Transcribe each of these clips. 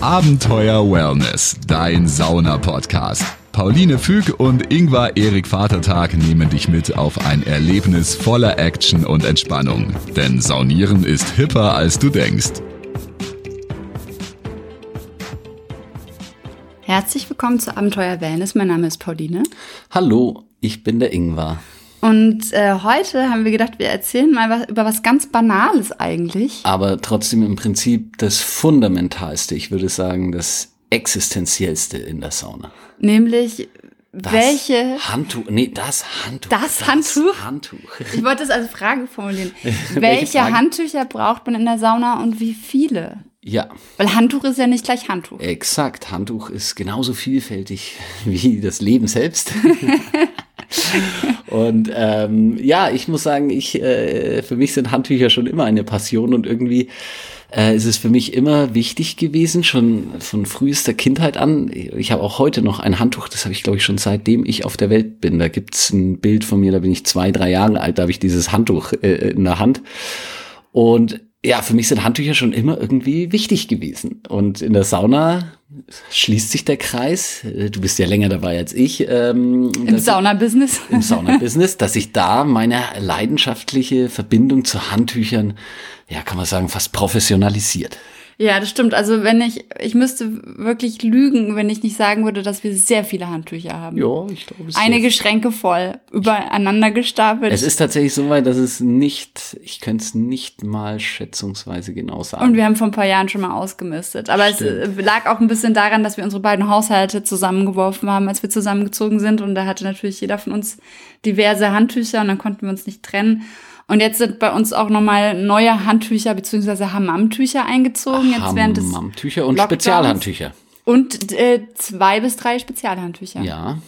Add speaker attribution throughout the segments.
Speaker 1: Abenteuer Wellness, dein Sauna-Podcast. Pauline Füg und Ingvar Erik Vatertag nehmen dich mit auf ein Erlebnis voller Action und Entspannung. Denn Saunieren ist hipper, als du denkst.
Speaker 2: Herzlich willkommen zu Abenteuer Wellness. Mein Name ist Pauline.
Speaker 3: Hallo, ich bin der Ingvar.
Speaker 2: Und äh, heute haben wir gedacht, wir erzählen mal was, über was ganz Banales eigentlich.
Speaker 3: Aber trotzdem im Prinzip das Fundamentalste, ich würde sagen, das Existenziellste in der Sauna.
Speaker 2: Nämlich,
Speaker 3: Das
Speaker 2: welche.
Speaker 3: Handtuch, nee, das Handtuch.
Speaker 2: Das Handtuch?
Speaker 3: Handtuch.
Speaker 2: Ich wollte es als Frage formulieren.
Speaker 3: Welche
Speaker 2: welche
Speaker 3: Frage?
Speaker 2: Handtücher braucht man in der Sauna und wie viele?
Speaker 3: Ja,
Speaker 2: Weil Handtuch ist ja nicht gleich Handtuch.
Speaker 3: exakt. Handtuch ist genauso vielfältig wie das Leben selbst. und ähm, ja, ich muss sagen, ich äh, für mich sind Handtücher schon immer eine Passion und irgendwie äh, ist es für mich immer wichtig gewesen, schon von frühester Kindheit an. Ich habe auch heute noch ein Handtuch, das habe ich glaube ich schon seitdem ich auf der Welt bin. Da gibt's ein Bild von mir, da bin ich zwei, drei Jahre alt, da habe ich dieses Handtuch äh, in der Hand. Und ja, für mich sind Handtücher schon immer irgendwie wichtig gewesen. Und in der Sauna schließt sich der Kreis. Du bist ja länger dabei als ich. Ähm,
Speaker 2: Im Saunabusiness.
Speaker 3: im Sauna-Business, dass ich da meine leidenschaftliche Verbindung zu Handtüchern, ja, kann man sagen, fast professionalisiert.
Speaker 2: Ja, das stimmt. Also wenn ich, ich müsste wirklich lügen, wenn ich nicht sagen würde, dass wir sehr viele Handtücher haben.
Speaker 3: Ja, ich glaube, es
Speaker 2: Einige Schränke voll, übereinander gestapelt.
Speaker 3: Es ist tatsächlich so weit, dass es nicht, ich könnte es nicht mal schätzungsweise genau sagen.
Speaker 2: Und wir haben vor ein paar Jahren schon mal ausgemistet. Aber es äh, lag auch ein bisschen daran, dass wir unsere beiden Haushalte zusammengeworfen haben, als wir zusammengezogen sind. Und da hatte natürlich jeder von uns diverse Handtücher und dann konnten wir uns nicht trennen. Und jetzt sind bei uns auch nochmal neue Handtücher bzw. Hammamtücher eingezogen. Jetzt während des
Speaker 3: Hammamtücher und
Speaker 2: Lockdowns.
Speaker 3: Spezialhandtücher.
Speaker 2: und äh, zwei bis drei Spezialhandtücher.
Speaker 3: Ja.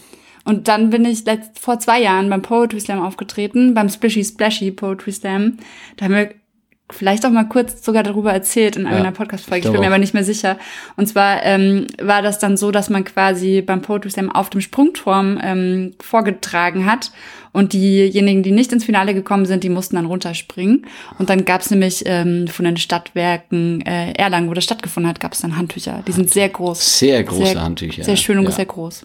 Speaker 2: Und dann bin ich letzt, vor zwei Jahren beim Poetry Slam aufgetreten, beim Splishy Splashy Poetry Slam. Da haben wir vielleicht auch mal kurz sogar darüber erzählt in einer Podcast-Folge. Ich,
Speaker 3: ich
Speaker 2: bin mir aber nicht mehr sicher. Und zwar ähm, war das dann so, dass man quasi beim Poetry Slam auf dem Sprungturm ähm, vorgetragen hat. Und diejenigen, die nicht ins Finale gekommen sind, die mussten dann runterspringen. Und dann gab's nämlich ähm, von den Stadtwerken äh, Erlangen, wo das stattgefunden hat, gab's dann Handtücher. Die sind sehr groß.
Speaker 3: Sehr große Handtücher.
Speaker 2: Sehr schön und
Speaker 3: Ja.
Speaker 2: sehr groß.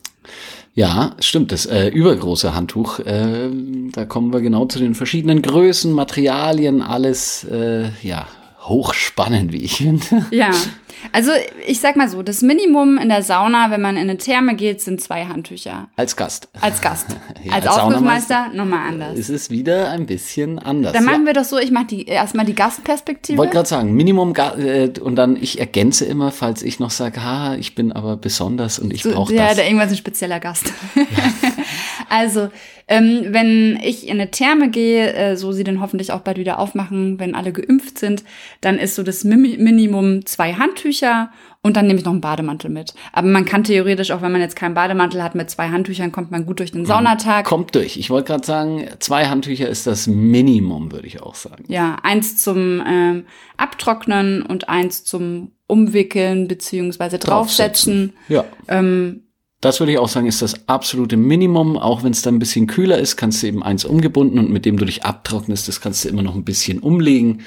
Speaker 3: Ja, stimmt. Das äh, übergroße Handtuch, äh, da kommen wir genau zu den verschiedenen Größen, Materialien, alles, äh, ja, hochspannend, wie ich finde.
Speaker 2: Ja, also ich sag mal so, das Minimum in der Sauna, wenn man in eine Therme geht, sind zwei Handtücher.
Speaker 3: Als Gast.
Speaker 2: Als Gast.
Speaker 3: Ja,
Speaker 2: als
Speaker 3: als
Speaker 2: Aufgussmeister nochmal anders.
Speaker 3: Ist es wieder ein bisschen anders.
Speaker 2: Dann machen
Speaker 3: ja.
Speaker 2: wir doch so, ich mache die erstmal die Gastperspektive.
Speaker 3: wollte gerade sagen, Minimum äh, und dann ich ergänze immer, falls ich noch sage, ha, ich bin aber besonders und ich
Speaker 2: So,
Speaker 3: brauche
Speaker 2: ja,
Speaker 3: das.
Speaker 2: der irgendwas ein spezieller Gast. also, ähm, wenn ich in eine Therme gehe, äh, so sie dann hoffentlich auch bald wieder aufmachen, wenn alle geimpft sind, dann ist so das Mimi- Minimum zwei Handtücher und dann nehme ich noch einen Bademantel mit. Aber man kann theoretisch, auch wenn man jetzt keinen Bademantel hat, mit zwei Handtüchern kommt man gut durch den Saunatag.
Speaker 3: Kommt durch. Ich wollte gerade sagen, zwei Handtücher ist das Minimum, würde ich auch sagen.
Speaker 2: Ja, eins zum ähm, Abtrocknen und eins zum Umwickeln beziehungsweise draufsetzen.
Speaker 3: Ja.
Speaker 2: Ähm,
Speaker 3: Das würde ich auch sagen, ist das absolute Minimum. Auch wenn es dann ein bisschen kühler ist, kannst du eben eins umgebunden und mit dem du dich abtrocknest, das kannst du immer noch ein bisschen umlegen.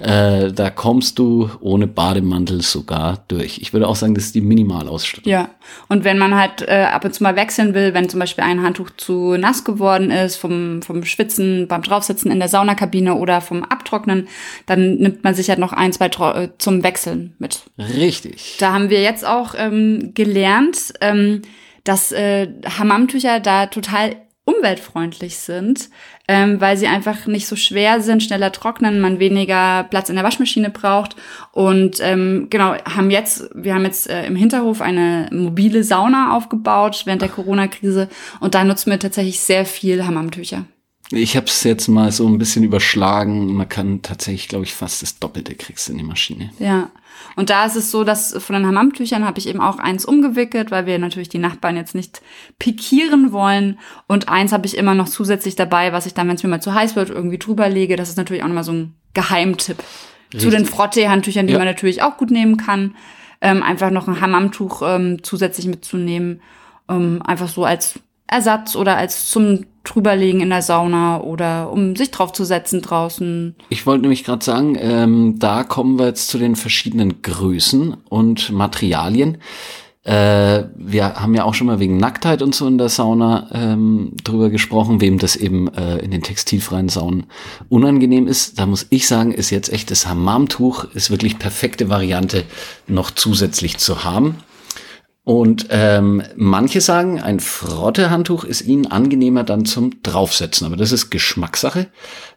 Speaker 3: Äh, da kommst du ohne Bademantel sogar durch. Ich würde auch sagen, das ist die Minimalausstattung.
Speaker 2: ja, und wenn man halt äh, ab und zu mal wechseln will, wenn zum Beispiel ein Handtuch zu nass geworden ist vom, vom Schwitzen beim Draufsitzen in der Saunakabine oder vom Abtrocknen, dann nimmt man sich halt noch ein, zwei Tro äh, zum Wechseln mit.
Speaker 3: Richtig.
Speaker 2: Da haben wir jetzt auch ähm, gelernt, ähm, dass äh, Hammamtücher da total umweltfreundlich sind, ähm, weil sie einfach nicht so schwer sind, schneller trocknen, man weniger Platz in der Waschmaschine braucht und ähm, genau haben jetzt wir haben jetzt äh, im Hinterhof eine mobile Sauna aufgebaut während der Corona-Krise und da nutzen wir tatsächlich sehr viel Hammamtücher.
Speaker 3: Ich habe es jetzt mal so ein bisschen überschlagen. Man kann tatsächlich, glaube ich, fast das Doppelte kriegst in die Maschine.
Speaker 2: Ja. Und da ist es so, dass von den Hammamtüchern habe ich eben auch eins umgewickelt, weil wir natürlich die Nachbarn jetzt nicht pikieren wollen. Und eins habe ich immer noch zusätzlich dabei, was ich dann, wenn es mir mal zu heiß wird, irgendwie drüber lege. Das ist natürlich auch nochmal so ein Geheimtipp. Zu den Frottee-Handtüchern, die
Speaker 3: Ja.
Speaker 2: man natürlich auch gut nehmen kann. Ähm, einfach noch ein Hammamtuch ähm, zusätzlich mitzunehmen. Ähm, einfach so als Ersatz oder als zum drüberlegen in der Sauna oder um sich draufzusetzen draußen.
Speaker 3: Ich wollte nämlich gerade sagen, ähm, da kommen wir jetzt zu den verschiedenen Größen und Materialien. Äh, wir haben ja auch schon mal wegen Nacktheit und so in der Sauna ähm, drüber gesprochen, wem das eben äh, in den textilfreien Saunen unangenehm ist. Da muss ich sagen, ist jetzt echt das Hammamtuch ist wirklich perfekte Variante noch zusätzlich zu haben. Und ähm, manche sagen, ein Frottehandtuch ist ihnen angenehmer dann zum Draufsetzen, aber das ist Geschmackssache.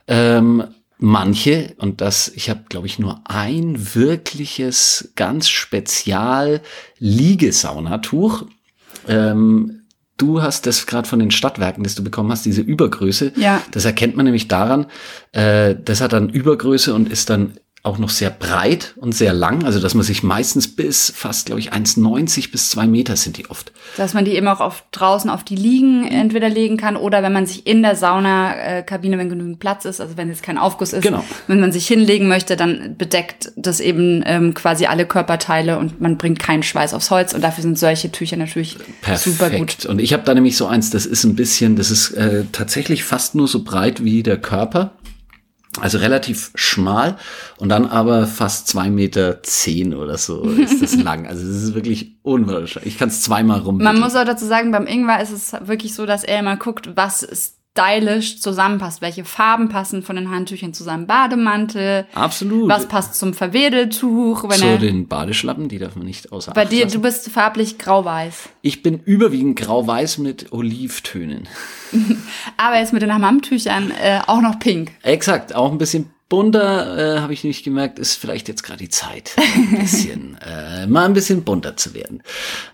Speaker 3: Ähm, manche, und das, ich habe, glaube ich, nur ein wirkliches, ganz spezial Liegesaunatuch. Ähm, du hast das gerade von den Stadtwerken, das du bekommen hast, diese Übergröße.
Speaker 2: Ja.
Speaker 3: Das erkennt man nämlich daran, äh, das hat dann Übergröße und ist dann auch noch sehr breit und sehr lang, also dass man sich meistens bis fast, glaube ich, 1,90 bis 2 Meter sind die oft.
Speaker 2: Dass man die eben auch auf, draußen auf die Liegen entweder legen kann oder wenn man sich in der Saunakabine, wenn genügend Platz ist, also wenn jetzt kein Aufguss ist,
Speaker 3: Genau.
Speaker 2: wenn man sich hinlegen möchte, dann bedeckt das eben ähm, quasi alle Körperteile und man bringt keinen Schweiß aufs Holz und dafür sind solche Tücher natürlich super gut.
Speaker 3: Perfekt. Und ich habe da nämlich so eins, das ist ein bisschen, das ist äh, tatsächlich fast nur so breit wie der Körper. Also relativ schmal und dann aber fast zwei Meter zehn oder so ist das lang. Also das ist wirklich unwahrscheinlich. Ich kann es zweimal rum.
Speaker 2: Man muss auch dazu sagen, beim Ingwer ist es wirklich so, dass er immer guckt, was stylisch zusammenpasst, welche Farben passen von den Handtüchern zu seinem Bademantel,
Speaker 3: Absolut.
Speaker 2: was passt zum Verwedeltuch, wenn
Speaker 3: Zu den Badeschlappen, die darf man nicht außer
Speaker 2: bei
Speaker 3: Acht
Speaker 2: dir,
Speaker 3: lassen.
Speaker 2: du bist farblich grau-weiß.
Speaker 3: Ich bin überwiegend grau-weiß mit Olivtönen.
Speaker 2: Aber jetzt mit den Hammamtüchern äh, auch noch pink.
Speaker 3: Exakt, auch ein bisschen bunter, äh, habe ich nicht gemerkt, ist vielleicht jetzt gerade die Zeit, ein bisschen, äh, mal ein bisschen bunter zu werden.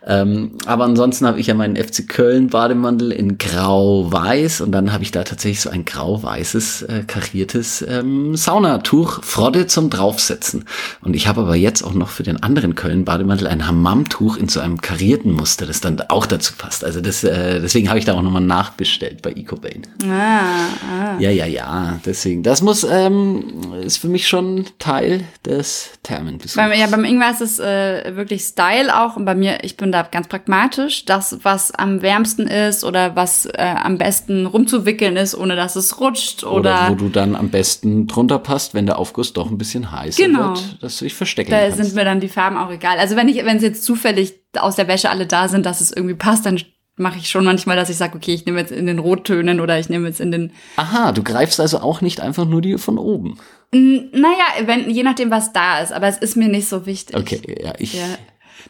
Speaker 3: Ähm, aber ansonsten habe ich ja meinen FC Köln Bademantel in grau-weiß und dann habe ich da tatsächlich so ein grau-weißes, äh, kariertes ähm, Saunatuch, Frodde zum draufsetzen. Und ich habe aber jetzt auch noch für den anderen Köln Bademantel ein Hammamtuch in so einem karierten Muster, das dann auch dazu passt. Also das, äh, deswegen habe ich da auch nochmal nachbestellt bei EcoBane.
Speaker 2: Ah,
Speaker 3: Ja, ja, ja. Deswegen, das muss, ähm, ist für mich schon Teil des Thermenbesuchs.
Speaker 2: Ja, beim Ingwer ist es äh, wirklich Style auch und bei mir, ich bin da ganz pragmatisch. Das, was am wärmsten ist oder was äh, am besten rumzuwickeln ist, ohne dass es rutscht oder,
Speaker 3: Oder wo du dann am besten drunter passt, wenn der Aufguss doch ein bisschen heißer
Speaker 2: Genau.
Speaker 3: wird, dass du dich verstecken
Speaker 2: da
Speaker 3: kannst.
Speaker 2: sind mir dann die Farben auch egal. Also wenn ich, wenn es jetzt zufällig aus der Wäsche alle da sind, dass es irgendwie passt, dann mache ich schon manchmal, dass ich sage, okay, ich nehme jetzt in den Rottönen oder ich nehme jetzt in den
Speaker 3: Aha, du greifst also auch nicht einfach nur die von oben.
Speaker 2: N- Naja, wenn, je nachdem, was da ist, aber es ist mir nicht so wichtig.
Speaker 3: Okay, ja, ich.
Speaker 2: Ja.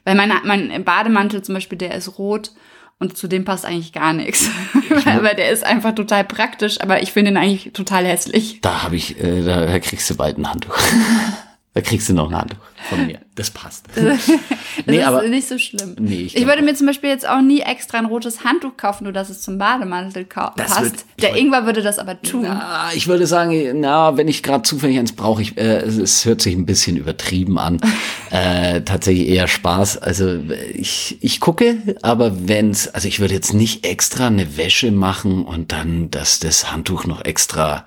Speaker 2: Weil mein, mein Bademantel zum Beispiel, der ist rot und zu dem passt eigentlich gar nichts. aber der ist einfach total praktisch, aber ich finde ihn eigentlich total hässlich.
Speaker 3: Da habe ich, äh, da, da kriegst du bald ein Handtuch. da kriegst du noch ein Handtuch von mir. Das passt.
Speaker 2: Das
Speaker 3: nee,
Speaker 2: ist
Speaker 3: aber
Speaker 2: nicht so schlimm.
Speaker 3: Nee, ich
Speaker 2: ich würde
Speaker 3: auch.
Speaker 2: mir zum Beispiel jetzt auch nie extra ein rotes Handtuch kaufen, nur dass es zum Bademantel passt.
Speaker 3: wird-
Speaker 2: der
Speaker 3: wollt-
Speaker 2: Ingwer würde das aber tun.
Speaker 3: Ah, ich würde sagen, na, wenn ich gerade zufällig eins brauche, ich, äh, es, es hört sich ein bisschen übertrieben an. äh, tatsächlich eher Spaß. Also ich, ich gucke, aber wenn's, also ich würde jetzt nicht extra eine Wäsche machen und dann, dass das Handtuch noch extra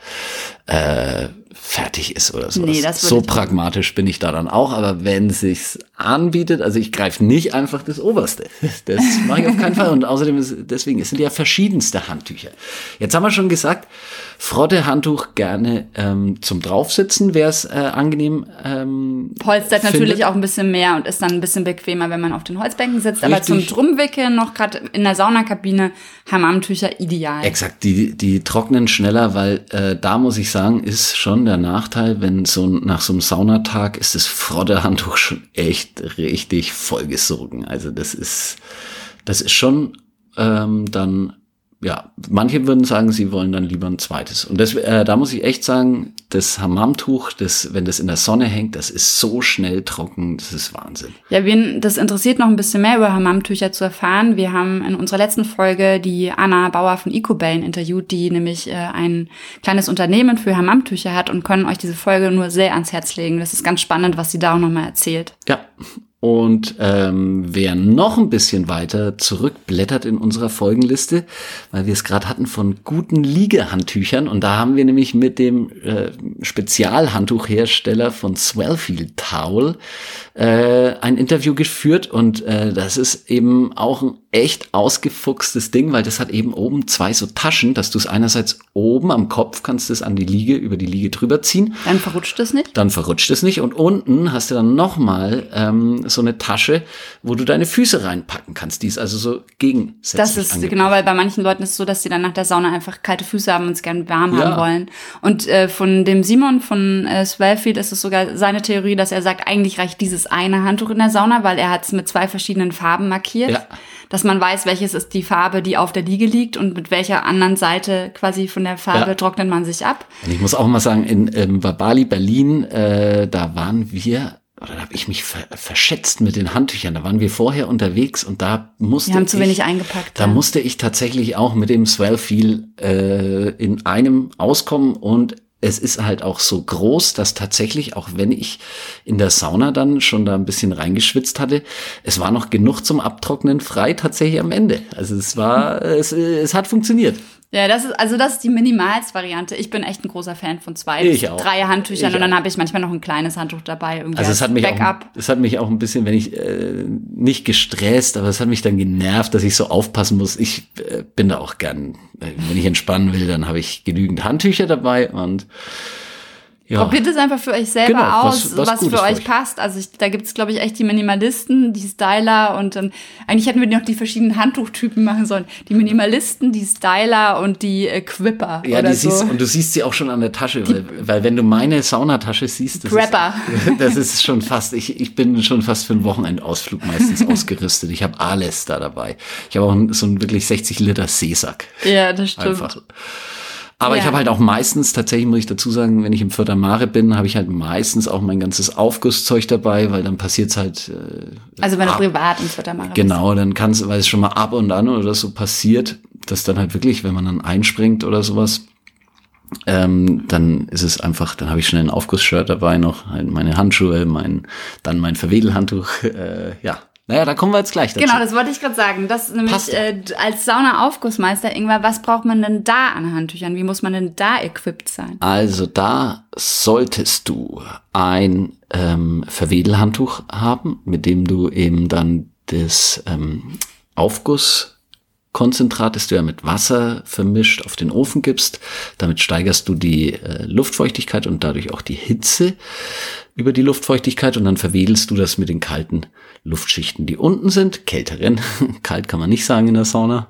Speaker 3: äh, fertig ist oder sowas.
Speaker 2: Nee, das
Speaker 3: so pragmatisch bin ich da dann auch, aber wenn sich's anbietet, also ich greife nicht einfach das Oberste. Das mache ich auf keinen Fall. Und außerdem ist, deswegen, es sind ja verschiedenste Handtücher. Jetzt haben wir schon gesagt, Frotte-Handtuch gerne ähm, zum Draufsitzen wäre es äh, angenehm. Ähm,
Speaker 2: Polstert
Speaker 3: findet.
Speaker 2: natürlich auch ein bisschen mehr und ist dann ein bisschen bequemer, wenn man auf den Holzbänken sitzt. Aber zum
Speaker 3: Richtig.
Speaker 2: Drumwickeln noch gerade in der Saunakabine Hammamtücher ideal.
Speaker 3: Exakt, die, die trocknen schneller, weil äh, da muss ich sagen, ist schon der Nachteil, wenn so nach so einem Saunatag ist das Frodde-Handtuch schon echt richtig vollgesogen. Also das ist, das ist schon ähm, dann, ja, manche würden sagen, sie wollen dann lieber ein zweites. Und das, äh, da muss ich echt sagen, das Hammamtuch, das, wenn das in der Sonne hängt, das ist so schnell trocken, das ist Wahnsinn.
Speaker 2: Ja, wen das interessiert, noch ein bisschen mehr über Hammamtücher zu erfahren. Wir haben in unserer letzten Folge die Anna Bauer von EcoBane interviewt, die nämlich äh, ein kleines Unternehmen für Hammamtücher hat und können euch diese Folge nur sehr ans Herz legen. Das ist ganz spannend, was sie da auch nochmal erzählt.
Speaker 3: Ja, Und ähm, wer noch ein bisschen weiter zurückblättert in unserer Folgenliste, weil wir es gerade hatten von guten Liegehandtüchern und da haben wir nämlich mit dem äh, Spezialhandtuchhersteller von Swellfield Towel äh, ein Interview geführt und äh, das ist eben auch ein echt ausgefuchstes Ding, weil das hat eben oben zwei so Taschen, dass du es einerseits oben am Kopf kannst es an die Liege, über die Liege drüber ziehen.
Speaker 2: Dann verrutscht es nicht?
Speaker 3: Dann verrutscht es nicht und unten hast du dann nochmal ähm, so eine Tasche, wo du deine Füße reinpacken kannst. Die ist also so gegensätzlich
Speaker 2: Das ist
Speaker 3: angebracht.
Speaker 2: genau, weil bei manchen Leuten ist es so, dass sie dann nach der Sauna einfach kalte Füße haben und es gerne warm
Speaker 3: Ja.
Speaker 2: haben wollen. Und äh, von dem Simon von äh, Swellfield ist es sogar seine Theorie, dass er sagt, eigentlich reicht dieses eine Handtuch in der Sauna, weil er hat es mit zwei verschiedenen Farben markiert.
Speaker 3: Ja.
Speaker 2: Dass man weiß, welches ist die Farbe, die auf der Liege liegt und mit welcher anderen Seite quasi von der Farbe
Speaker 3: Ja.
Speaker 2: trocknet man sich ab.
Speaker 3: Und ich muss auch mal sagen, in ähm, Bali, Berlin, äh, da waren wir, habe ich mich ver verschätzt mit den Handtüchern. Da waren wir vorher unterwegs und da musste
Speaker 2: Die haben zu
Speaker 3: ich,
Speaker 2: wenig eingepackt.
Speaker 3: Da
Speaker 2: ja.
Speaker 3: musste ich tatsächlich auch mit dem Swellfeel äh, in einem auskommen und es ist halt auch so groß, dass tatsächlich, auch wenn ich in der Sauna dann schon da ein bisschen reingeschwitzt hatte, es war noch genug zum Abtrocknen frei tatsächlich am Ende. Also es war, es, es hat funktioniert.
Speaker 2: Ja, das ist, also das ist die Minimalst-Variante. Ich bin echt ein großer Fan von zwei,
Speaker 3: Ich
Speaker 2: bis
Speaker 3: auch.
Speaker 2: drei Handtüchern
Speaker 3: Ich
Speaker 2: und dann habe ich manchmal noch ein kleines Handtuch dabei. Irgendwie
Speaker 3: Also es hat mich
Speaker 2: Backup.
Speaker 3: auch, es hat mich auch ein bisschen, wenn ich äh, nicht gestresst, aber es hat mich dann genervt, dass ich so aufpassen muss. Ich äh, bin da auch gern, äh, wenn ich entspannen will, dann habe ich genügend Handtücher dabei und ja.
Speaker 2: Probiert es einfach für euch selber
Speaker 3: Genau, was-
Speaker 2: aus,
Speaker 3: was
Speaker 2: was,
Speaker 3: Gutes
Speaker 2: für euch
Speaker 3: euch.
Speaker 2: passt. Also ich, da gibt's glaube ich, echt die Minimalisten, die Styler und dann, eigentlich hätten wir noch die verschiedenen Handtuchtypen machen sollen. Die Minimalisten, die Styler und die äh, Quipper
Speaker 3: Ja,
Speaker 2: oder
Speaker 3: die
Speaker 2: so.
Speaker 3: siehst, und du siehst sie auch schon an der Tasche, weil, weil wenn du meine Saunatasche siehst, das
Speaker 2: Prepper.
Speaker 3: ist, das ist schon fast, ich, ich bin schon fast für einen Wochenendausflug meistens ausgerüstet. Ich habe alles da dabei. Ich habe auch so einen wirklich 60 Liter Seesack.
Speaker 2: ja, das stimmt.
Speaker 3: Einfach. Aber ich
Speaker 2: Ja.
Speaker 3: habe halt auch meistens, tatsächlich muss ich dazu sagen, wenn ich im Vierter Mare bin, habe ich halt meistens auch mein ganzes Aufgusszeug dabei, weil dann passiert's halt äh,
Speaker 2: Also wenn du privat im Vierter Mare bist.
Speaker 3: Genau, dann kannst weil es schon mal ab und an oder so passiert, dass dann halt wirklich, wenn man dann einspringt oder sowas, ähm, dann ist es einfach, dann habe ich schnell ein Aufgussshirt dabei noch, halt meine Handschuhe, mein, dann mein Verwedelhandtuch, äh, ja. Naja, da kommen wir jetzt gleich dazu.
Speaker 2: Genau, das wollte ich gerade sagen. Das nämlich äh, als Sauna-Aufgussmeister, Ingwer, was braucht man denn da an Handtüchern? Wie muss man denn da equipped sein?
Speaker 3: Also da solltest du ein ähm, Verwedelhandtuch haben, mit dem du eben dann das ähm, Aufgusskonzentrat, das du ja mit Wasser vermischt, auf den Ofen gibst. Damit steigerst du die äh, Luftfeuchtigkeit und dadurch auch die Hitze über die Luftfeuchtigkeit und dann verwedelst du das mit den kalten Luftschichten, die unten sind, kälteren. Kalt kann man nicht sagen in der Sauna.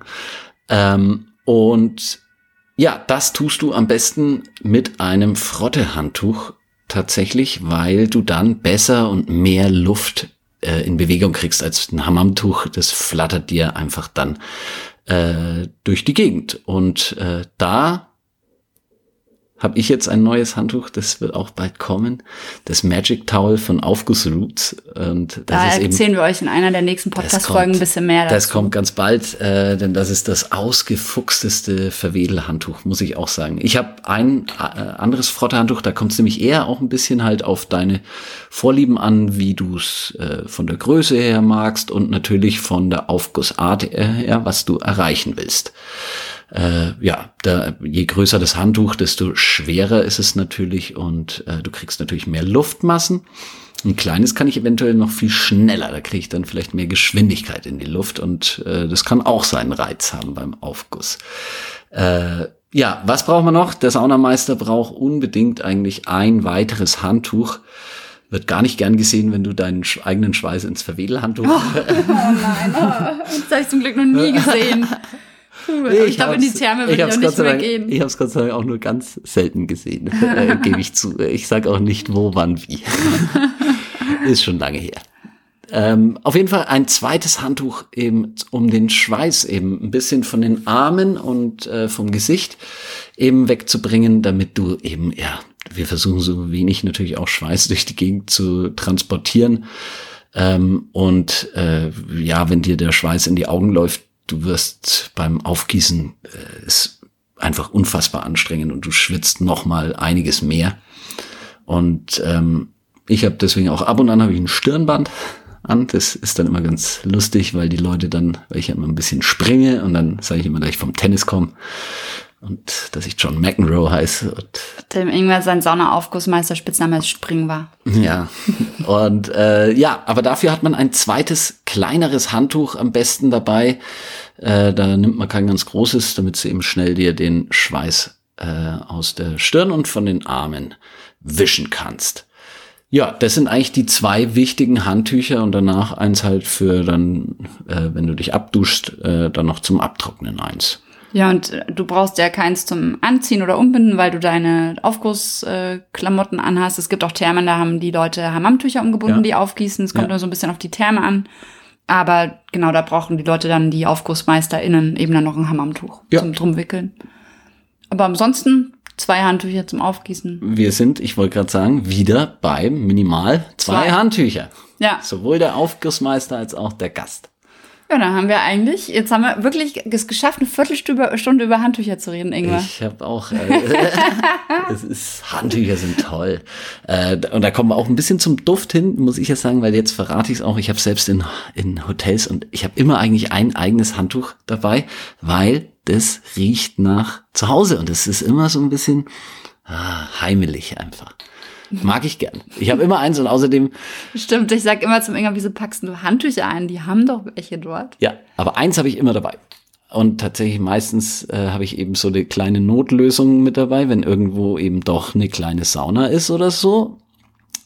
Speaker 3: Ähm, und ja, das tust du am besten mit einem Frottehandtuch tatsächlich, weil du dann besser und mehr Luft äh, in Bewegung kriegst als ein Hammamtuch. Das flattert dir einfach dann äh, durch die Gegend. Und äh, da habe ich jetzt ein neues Handtuch, das wird auch bald kommen. Das Magic Towel von Aufguss Roots. Und das
Speaker 2: Da
Speaker 3: ist eben
Speaker 2: erzählen wir euch in einer der nächsten
Speaker 3: das
Speaker 2: Podcast-Folgen ein bisschen mehr
Speaker 3: Das
Speaker 2: dazu.
Speaker 3: kommt ganz bald, äh, denn das ist das ausgefuchsteste Verwedelhandtuch, muss ich auch sagen. Ich habe ein äh, anderes Frottehandtuch, da kommt es nämlich eher auch ein bisschen halt auf deine Vorlieben an, wie du es äh, von der Größe her magst und natürlich von der Aufgussart her, was du erreichen willst. Äh, ja, da, je größer das Handtuch, desto schwerer ist es natürlich und äh, du kriegst natürlich mehr Luftmassen. Ein kleines kann ich eventuell noch viel schneller, da kriege ich dann vielleicht mehr Geschwindigkeit in die Luft und äh, das kann auch seinen Reiz haben beim Aufguss. Äh, ja, was braucht man noch? Der Saunameister braucht unbedingt eigentlich ein weiteres Handtuch. Wird gar nicht gern gesehen, wenn du deinen eigenen Schweiß ins Verwedelhandtuch
Speaker 2: Das habe ich zum Glück noch nie gesehen. Puh, aber ich glaube, in die Therme will ich,
Speaker 3: hab's
Speaker 2: auch nicht mehr
Speaker 3: Dank-
Speaker 2: gehen.
Speaker 3: Ich habe es Gott sei Dank auch nur ganz selten gesehen, äh, gebe ich zu. Ich sage auch nicht, wo, wann, wie. Ist schon lange her. Ähm, auf jeden Fall ein zweites Handtuch eben, um den Schweiß eben ein bisschen von den Armen und äh, vom Gesicht eben wegzubringen, damit du eben, ja, wir versuchen so wenig natürlich auch Schweiß durch die Gegend zu transportieren. Ähm, und äh, ja, wenn dir der Schweiß in die Augen läuft, du wirst beim Aufgießen äh, ist einfach unfassbar anstrengend und du schwitzt noch mal einiges mehr. Und ähm, ich habe deswegen auch ab und an habe ich ein Stirnband an. Das ist dann immer ganz lustig, weil die Leute dann, weil ich ja immer ein bisschen springe und dann sage ich immer, dass ich vom Tennis komme und dass ich John McEnroe heiße. Und
Speaker 2: Dem irgendwann sein Saunaaufgussmeister Spitzname als Spring war.
Speaker 3: Ja, und äh, ja, aber dafür hat man ein zweites, kleineres Handtuch am besten dabei. Äh, da nimmt man kein ganz großes, damit du eben schnell dir den Schweiß äh, aus der Stirn und von den Armen wischen kannst. Ja, das sind eigentlich die zwei wichtigen Handtücher und danach eins halt für dann, äh, wenn du dich abduschst, äh, dann noch zum Abtrocknen eins.
Speaker 2: Ja, und äh, du brauchst ja keins zum Anziehen oder Umbinden, weil du deine Aufgussklamotten äh, anhast. Es gibt auch Thermen, da haben die Leute Hammamtücher umgebunden,
Speaker 3: Ja.
Speaker 2: die aufgießen. Es kommt
Speaker 3: Ja.
Speaker 2: nur so ein bisschen auf die Therme an. Aber genau, da brauchen die Leute dann, die AufgussmeisterInnen, eben dann noch ein Hammamtuch
Speaker 3: Ja.
Speaker 2: zum Drumwickeln. Aber ansonsten zwei Handtücher zum Aufgießen.
Speaker 3: Wir sind, ich wollte gerade sagen, wieder beim Minimal zwei,
Speaker 2: Zwei.
Speaker 3: Handtücher.
Speaker 2: Ja.
Speaker 3: Sowohl der Aufgussmeister als auch der Gast.
Speaker 2: Ja, dann haben wir eigentlich, jetzt haben wir wirklich es geschafft, eine Viertelstunde Stunde über Handtücher zu reden, Ingwer.
Speaker 3: Ich habe auch, äh, es ist, Handtücher sind toll. Äh, und da kommen wir auch ein bisschen zum Duft hin, muss ich ja sagen, weil jetzt verrate ich es auch. Ich habe selbst in, in Hotels und ich habe immer eigentlich ein eigenes Handtuch dabei, weil das riecht nach zu Hause und es ist immer so ein bisschen ah, heimelig einfach. Mag ich gern. Ich habe immer eins und außerdem,
Speaker 2: Stimmt, ich sag immer zum Ingwer, wieso packst du Handtücher ein? Die haben doch welche dort.
Speaker 3: ja, aber eins habe ich immer dabei. Und tatsächlich meistens äh, habe ich eben so eine kleine Notlösung mit dabei, wenn irgendwo eben doch eine kleine Sauna ist oder so.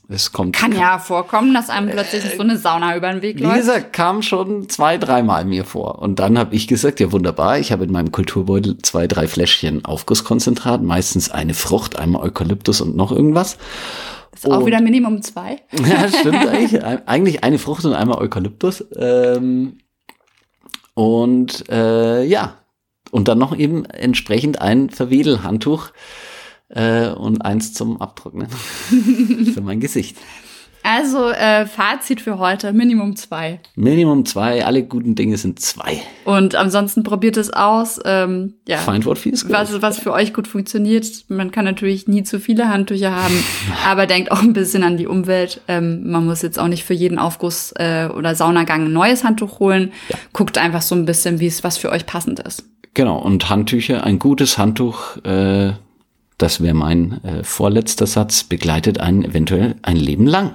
Speaker 3: Es kommt.
Speaker 2: Kann ja vorkommen, dass einem plötzlich so eine Sauna über den Weg
Speaker 3: Wie
Speaker 2: läuft.
Speaker 3: gesagt, kam schon zwei, dreimal mir vor. Und dann habe ich gesagt, ja wunderbar, ich habe in meinem Kulturbeutel zwei, drei Fläschchen Aufgusskonzentrat, meistens eine Frucht, einmal Eukalyptus und noch irgendwas.
Speaker 2: Ist auch
Speaker 3: Und-
Speaker 2: wieder Minimum zwei.
Speaker 3: Ja, stimmt eigentlich. Eigentlich eine Frucht und einmal Eukalyptus. Ähm, und äh, ja, und dann noch eben entsprechend ein Verwedelhandtuch äh, und eins zum Abtrocknen für mein Gesicht.
Speaker 2: Also äh, Fazit für heute, Minimum zwei.
Speaker 3: Minimum zwei, alle guten Dinge sind zwei.
Speaker 2: Und ansonsten probiert es aus. Ähm, ja.
Speaker 3: Find what feels good.
Speaker 2: Was, was für euch gut funktioniert. Man kann natürlich nie zu viele Handtücher haben, aber denkt auch ein bisschen an die Umwelt. Ähm, man muss jetzt auch nicht für jeden Aufguss äh, oder Saunagang ein neues Handtuch holen. Guckt einfach so ein bisschen, wie es was für euch passend ist.
Speaker 3: Genau, und Handtücher, ein gutes Handtuch, äh, das wäre mein äh, vorletzter Satz, begleitet einen eventuell ein Leben lang.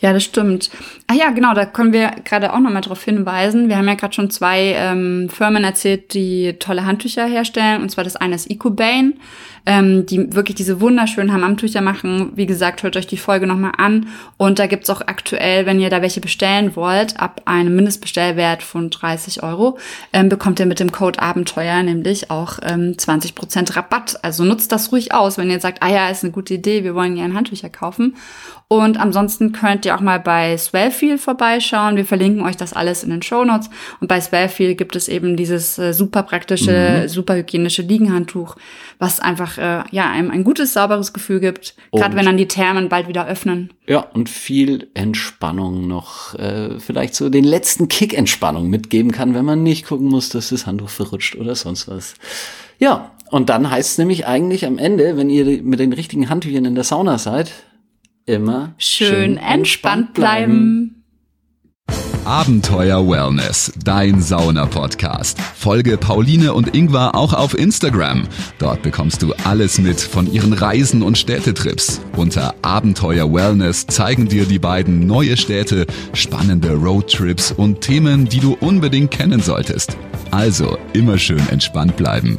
Speaker 2: Ja, das stimmt. Ah ja, genau, da können wir gerade auch nochmal darauf hinweisen. Wir haben ja gerade schon zwei ähm, Firmen erzählt, die tolle Handtücher herstellen. Und zwar das eine ist EcoBane, ähm, die wirklich diese wunderschönen Hammamtücher machen. Wie gesagt, hört euch die Folge nochmal an. Und da gibt's auch aktuell, wenn ihr da welche bestellen wollt, ab einem Mindestbestellwert von 30 Euro, ähm, bekommt ihr mit dem Code Abenteuer nämlich auch ähm, 20% Rabatt. Also nutzt das ruhig aus, wenn ihr sagt, ah ja, ist eine gute Idee, wir wollen gerne Handtücher kaufen. Und ansonsten könnt ihr auch mal bei Swellfeel vorbeischauen. Wir verlinken euch das alles in den Show Notes. Und bei Swellfeel gibt es eben dieses äh, super praktische, super hygienische Liegenhandtuch, was einfach äh, ja einem ein gutes, sauberes Gefühl gibt. Gerade wenn dann die Thermen bald wieder öffnen.
Speaker 3: Ja, und viel Entspannung noch, äh, vielleicht so den letzten Kick Entspannung mitgeben kann, wenn man nicht gucken muss, dass das Handtuch verrutscht oder sonst was. Ja, und dann heißt es nämlich eigentlich am Ende, wenn ihr mit den richtigen Handtüchern in der Sauna seid, immer
Speaker 2: Schön, entspannt bleiben.
Speaker 1: Abenteuer Wellness, dein Sauna-Podcast. Folge Pauline und Ingwer auch auf Instagram. Dort bekommst du alles mit von ihren Reisen und Städtetrips. Unter Abenteuer Wellness zeigen dir die beiden neue Städte, spannende Roadtrips und Themen, die du unbedingt kennen solltest. Also immer schön entspannt bleiben.